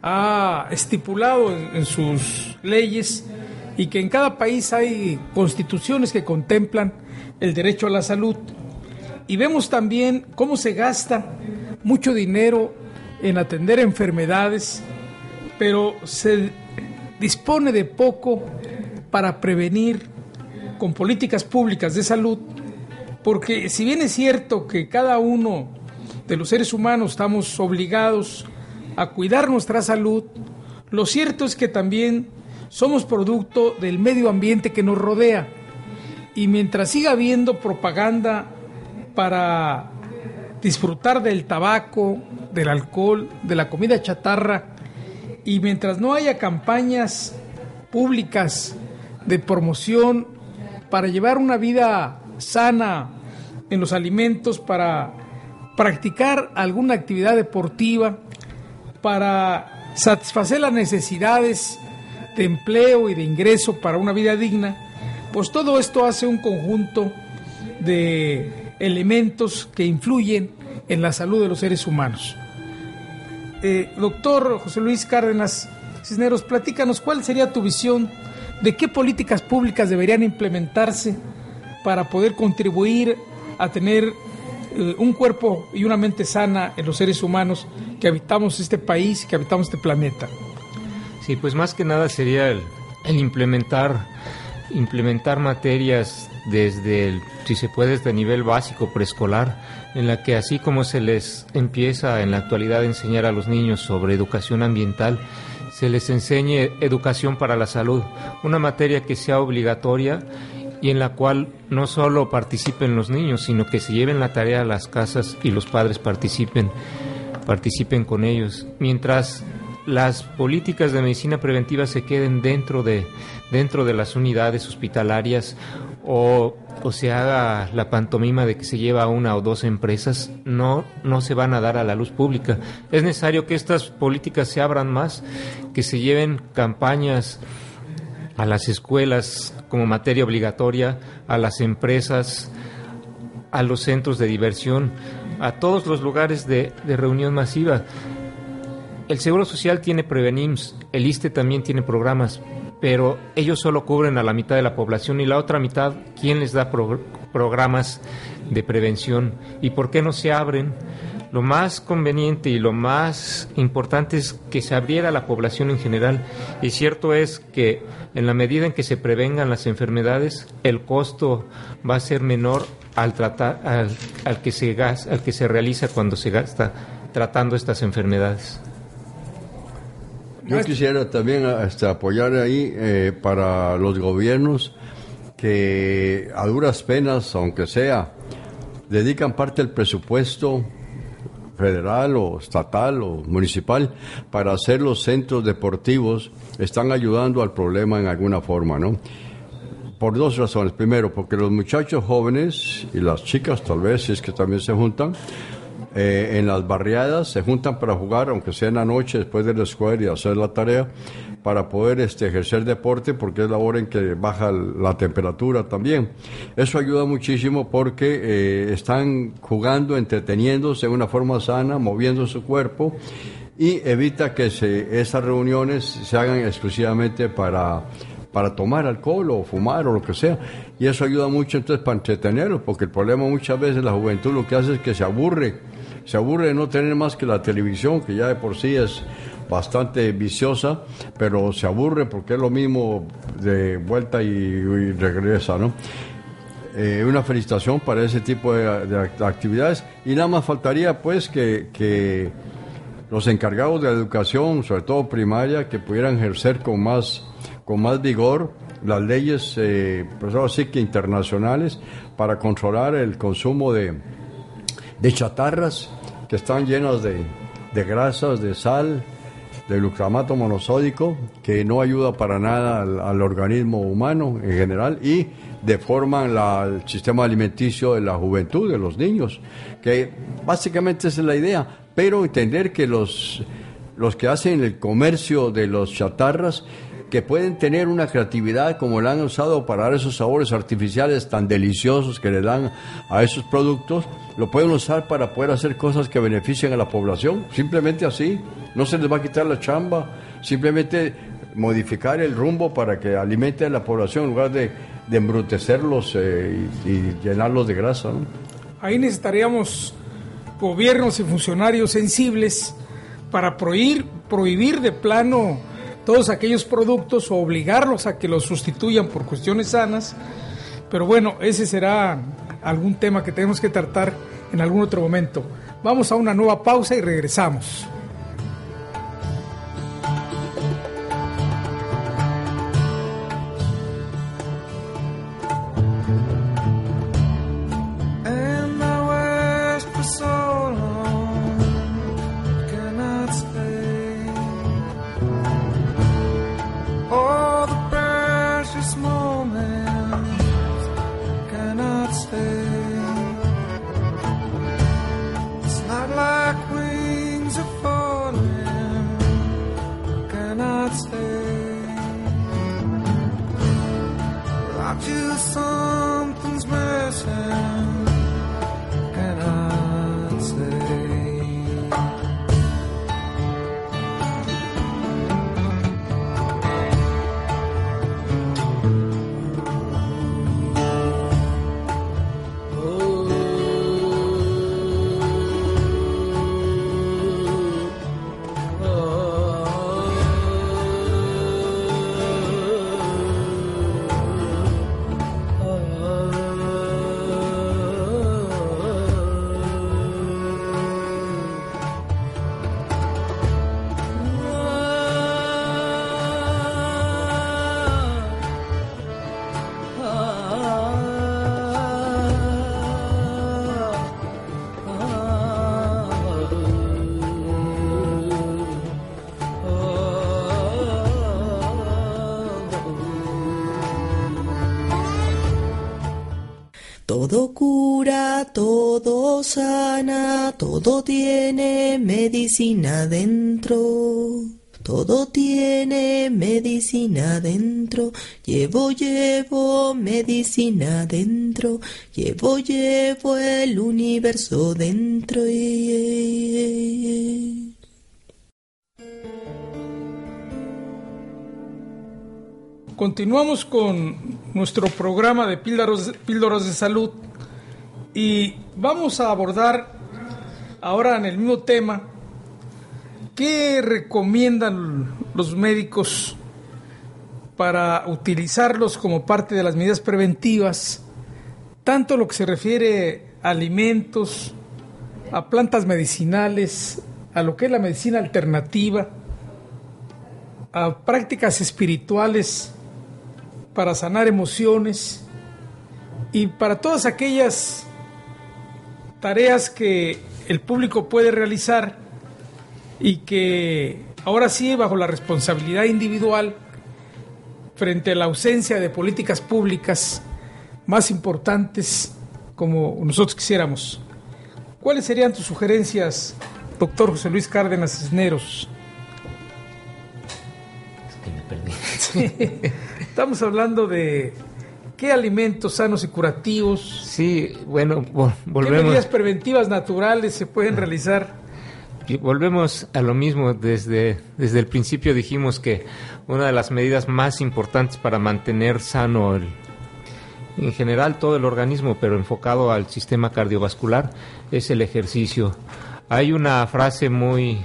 ha estipulado en, sus leyes y que en cada país hay constituciones que contemplan el derecho a la salud. Y vemos también cómo se gasta mucho dinero en atender enfermedades, pero se dispone de poco para prevenir con políticas públicas de salud, porque si bien es cierto que cada uno de los seres humanos estamos obligados a cuidar nuestra salud, lo cierto es que también somos producto del medio ambiente que nos rodea. Y mientras siga habiendo propaganda para disfrutar del tabaco, del alcohol, de la comida chatarra, y mientras no haya campañas públicas de promoción para llevar una vida sana en los alimentos, para practicar alguna actividad deportiva, para satisfacer las necesidades de empleo y de ingreso para una vida digna, pues todo esto hace un conjunto de elementos que influyen en la salud de los seres humanos. Eh, doctor José Luis Cárdenas Cisneros, platícanos cuál sería tu visión de qué políticas públicas deberían implementarse para poder contribuir a tener eh, un cuerpo y una mente sana en los seres humanos que habitamos este país, que habitamos este planeta. Sí, pues más que nada sería el, el implementar, implementar materias desde el, si se puede, desde nivel básico preescolar, en la que así como se les empieza en la actualidad a enseñar a los niños sobre educación ambiental, se les enseñe educación para la salud, una materia que sea obligatoria y en la cual no solo participen los niños, sino que se lleven la tarea a las casas y los padres participen, participen con ellos, mientras las políticas de medicina preventiva se queden dentro de, dentro de las unidades hospitalarias o, o, se haga la pantomima de que se lleva una o dos empresas, no, no se van a dar a la luz pública. Es necesario que estas políticas se abran más, que se lleven campañas a las escuelas como materia obligatoria, a las empresas, a los centros de diversión, a todos los lugares de, de reunión masiva. El Seguro Social tiene Prevenims, el ISTE también tiene programas, pero ellos solo cubren a la mitad de la población y la otra mitad, ¿quién les da pro- programas de prevención? ¿Y por qué no se abren? Lo más conveniente y lo más importante es que se abriera a la población en general. Y cierto es que en la medida en que se prevengan las enfermedades, el costo va a ser menor al, tratar, al, al que, se gas, al que se realiza cuando se gasta tratando estas enfermedades. Yo quisiera también este, apoyar ahí eh, para los gobiernos que a duras penas, aunque sea, dedican parte del presupuesto federal o estatal o municipal para hacer los centros deportivos, están ayudando al problema en alguna forma, ¿no? Por dos razones. Primero, porque los muchachos jóvenes y las chicas tal vez, si es que también se juntan, eh, en las barriadas se juntan para jugar, aunque sea en la noche después de la escuela y hacer la tarea, para poder este, ejercer deporte, porque es la hora en que baja la temperatura también. Eso ayuda muchísimo porque eh, están jugando, entreteniéndose de una forma sana, moviendo su cuerpo y evita que se, esas reuniones se hagan exclusivamente para para tomar alcohol o fumar o lo que sea. Y eso ayuda mucho entonces para entretenerlos, porque el problema muchas veces la juventud lo que hace es que se aburre, se aburre de no tener más que la televisión, que ya de por sí es bastante viciosa, pero se aburre porque es lo mismo de vuelta y, y regresa. Eh, una felicitación para ese tipo de, de actividades y nada más faltaría pues que, que los encargados de la educación, sobre todo primaria, que pudieran ejercer con más, con más vigor las leyes, eh, pues ahora sí que internacionales, para controlar el consumo de, de chatarras que están llenas de, de grasas, de sal, de glucamato monosódico, que no ayuda para nada al, organismo humano en general y deforman el sistema alimenticio de la juventud, de los niños, que básicamente esa es la idea, pero entender que los, los que hacen el comercio de los chatarras, que pueden tener una creatividad como la han usado para dar esos sabores artificiales tan deliciosos que le dan a esos productos, lo pueden usar para poder hacer cosas que beneficien a la población, simplemente así, no se les va a quitar la chamba, simplemente modificar el rumbo para que alimente a la población en lugar de, embrutecerlos eh, y, llenarlos de grasa. Ahí necesitaríamos gobiernos y funcionarios sensibles para prohibir, prohibir de plano todos aquellos productos o obligarlos a que los sustituyan por cuestiones sanas. Pero bueno, ese será algún tema que tenemos que tratar en algún otro momento. Vamos a una nueva pausa y regresamos. Sana, todo tiene medicina dentro. Todo tiene medicina dentro. Llevo, llevo medicina dentro. Llevo, llevo el universo dentro. Continuamos con nuestro programa de píldoras, píldoras de salud y vamos a abordar ahora en el mismo tema qué recomiendan los médicos para utilizarlos como parte de las medidas preventivas, tanto lo que se refiere a alimentos, a plantas medicinales, a lo que es la medicina alternativa, a prácticas espirituales para sanar emociones y para todas aquellas tareas que el público puede realizar y que ahora sí bajo la responsabilidad individual frente a la ausencia de políticas públicas más importantes como nosotros quisiéramos. ¿Cuáles serían tus sugerencias, doctor José Luis Cárdenas Cisneros? Es que me perdí. <laughs> Estamos hablando de qué alimentos sanos y curativos, Sí, bueno, vo- qué volvemos. medidas preventivas naturales se pueden realizar. Y volvemos a lo mismo. Desde, desde el principio dijimos que una de las medidas más importantes para mantener sano el, en general todo el organismo, pero enfocado al sistema cardiovascular, es el ejercicio. Hay una frase muy,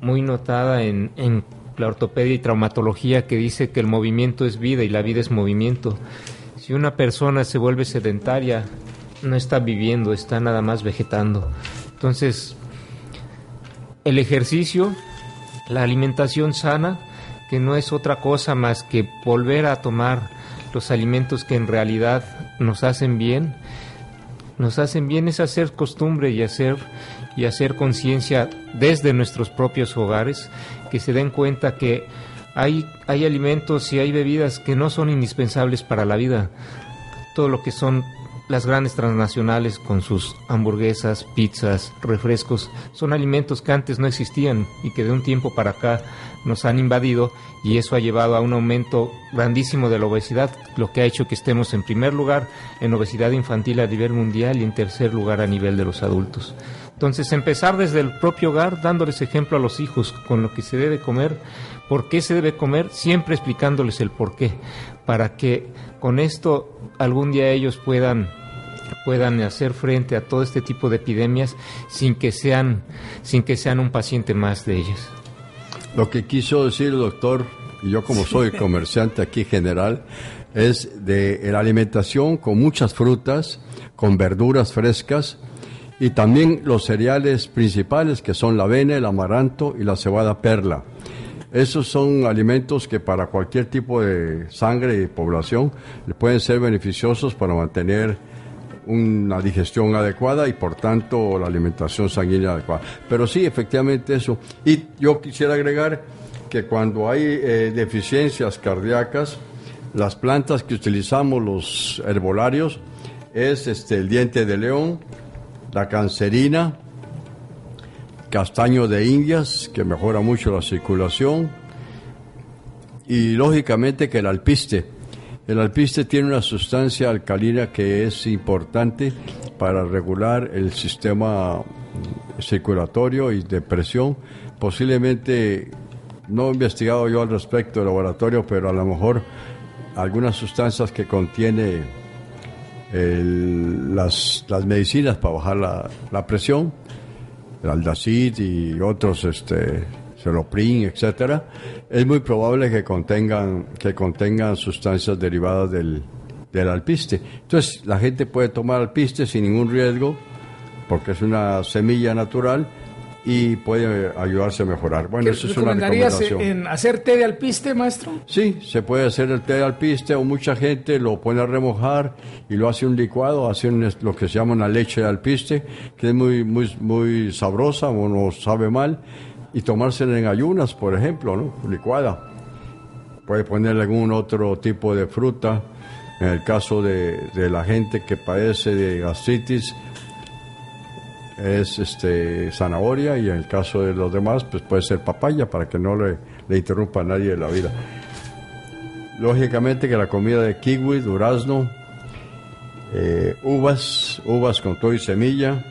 muy notada en, en la ortopedia y traumatología que dice que el movimiento es vida y la vida es movimiento. Si una persona se vuelve sedentaria, no está viviendo, está nada más vegetando. Entonces, el ejercicio, la alimentación sana, que no es otra cosa más que volver a tomar los alimentos que en realidad nos hacen bien, nos hacen bien es hacer costumbre y hacer y hacer conciencia desde nuestros propios hogares, que se den cuenta que hay, hay alimentos y hay bebidas que no son indispensables para la vida. Todo lo que son las grandes transnacionales con sus hamburguesas, pizzas, refrescos, son alimentos que antes no existían y que de un tiempo para acá nos han invadido y eso ha llevado a un aumento grandísimo de la obesidad, lo que ha hecho que estemos en primer lugar en obesidad infantil a nivel mundial y en tercer lugar a nivel de los adultos. Entonces, empezar desde el propio hogar, dándoles ejemplo a los hijos con lo que se debe comer, por qué se debe comer, siempre explicándoles el por qué, para que con esto algún día ellos puedan puedan hacer frente a todo este tipo de epidemias sin que sean sin que sean un paciente más de ellas. Lo que quiso decir, doctor, y yo como soy <laughs> comerciante aquí general, es de la alimentación con muchas frutas, con verduras frescas y también los cereales principales que son la avena, el amaranto y la cebada perla. Esos son alimentos que para cualquier tipo de sangre y población pueden ser beneficiosos para mantener una digestión adecuada y por tanto la alimentación sanguínea adecuada. Pero sí, efectivamente eso. Y yo quisiera agregar que cuando hay eh, deficiencias cardíacas, las plantas que utilizamos los herbolarios es este el diente de león, la cancerina, castaño de indias que mejora mucho la circulación y lógicamente que el alpiste. El alpiste tiene una sustancia alcalina que es importante para regular el sistema circulatorio y de presión. Posiblemente, no he investigado yo al respecto del laboratorio, pero a lo mejor algunas sustancias que contiene las, medicinas para bajar la, la presión, el aldacid y otros, este, celoprin, etcétera, es muy probable que contengan, que contengan sustancias derivadas del, del alpiste. Entonces, la gente puede tomar alpiste sin ningún riesgo, porque es una semilla natural y puede ayudarse a mejorar. Bueno, ¿Qué eso es una recomendación. en hacer té de alpiste, maestro? Sí, se puede hacer el té de alpiste o mucha gente lo pone a remojar y lo hace un licuado, hace un- lo que se llama una leche de alpiste, que es muy, muy, muy sabrosa o no sabe mal, y tomársela en ayunas, por ejemplo, licuada. Puede ponerle algún otro tipo de fruta, en el caso de, la gente que padece de gastritis, es este zanahoria y en el caso de los demás pues puede ser papaya para que no le, le interrumpa a nadie la vida. Lógicamente que la comida de kiwi, durazno, eh, uvas, uvas con todo y semilla,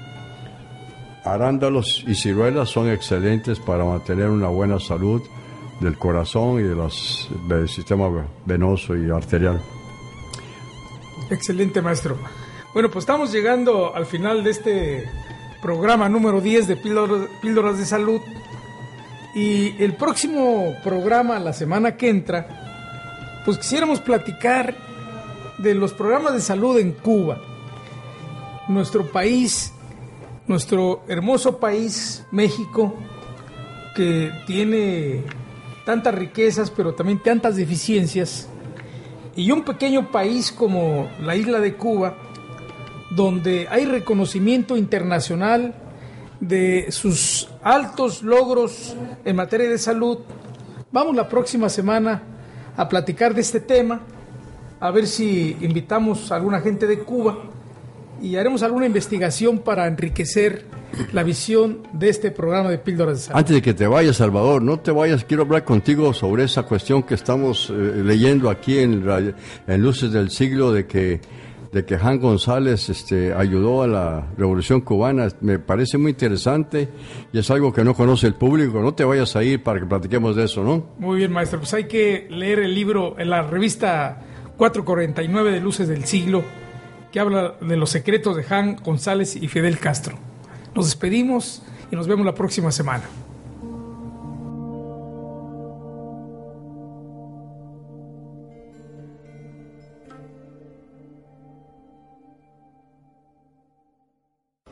arándalos y ciruelas son excelentes para mantener una buena salud del corazón y del sistema venoso y arterial. Excelente, maestro. Bueno, pues estamos llegando al final de este programa número 10 de Píldoras, Píldoras de Salud. Y el próximo programa, la semana que entra, pues quisiéramos platicar de los programas de salud en Cuba. Nuestro país, nuestro hermoso país, México, que tiene tantas riquezas, pero también tantas deficiencias, y un pequeño país como la isla de Cuba, donde hay reconocimiento internacional de sus altos logros en materia de salud. Vamos la próxima semana a platicar de este tema, a ver si invitamos a alguna gente de Cuba y haremos alguna investigación para enriquecer la visión de este programa de Píldoras de Salud. Antes de que te vayas, Salvador, no te vayas, quiero hablar contigo sobre esa cuestión que estamos eh, leyendo aquí en, en Luces del Siglo de que de que Juan González este, ayudó a la revolución cubana. Me parece muy interesante y es algo que no conoce el público. No te vayas a ir para que platiquemos de eso, ¿no? Muy bien, maestro. Pues hay que leer el libro en la revista 449 de Luces del Siglo, que habla de los secretos de Jan González y Fidel Castro. Nos despedimos y nos vemos la próxima semana.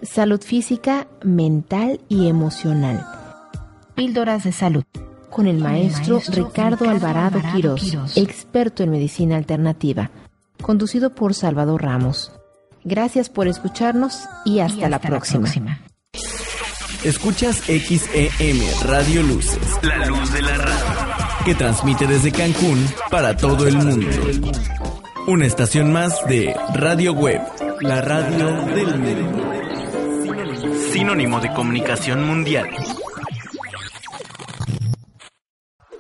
Salud física, mental y emocional. Píldoras de salud. Con el maestro, Ricardo, Alvarado, Quirós, experto en medicina alternativa. Conducido por Salvador Ramos. Gracias por escucharnos y hasta, la, próxima. Escuchas XEM Radio Luces, la luz de la radio, que transmite desde Cancún para todo el mundo. Una estación más de Radio Web, la radio del mundo. Sinónimo de comunicación mundial.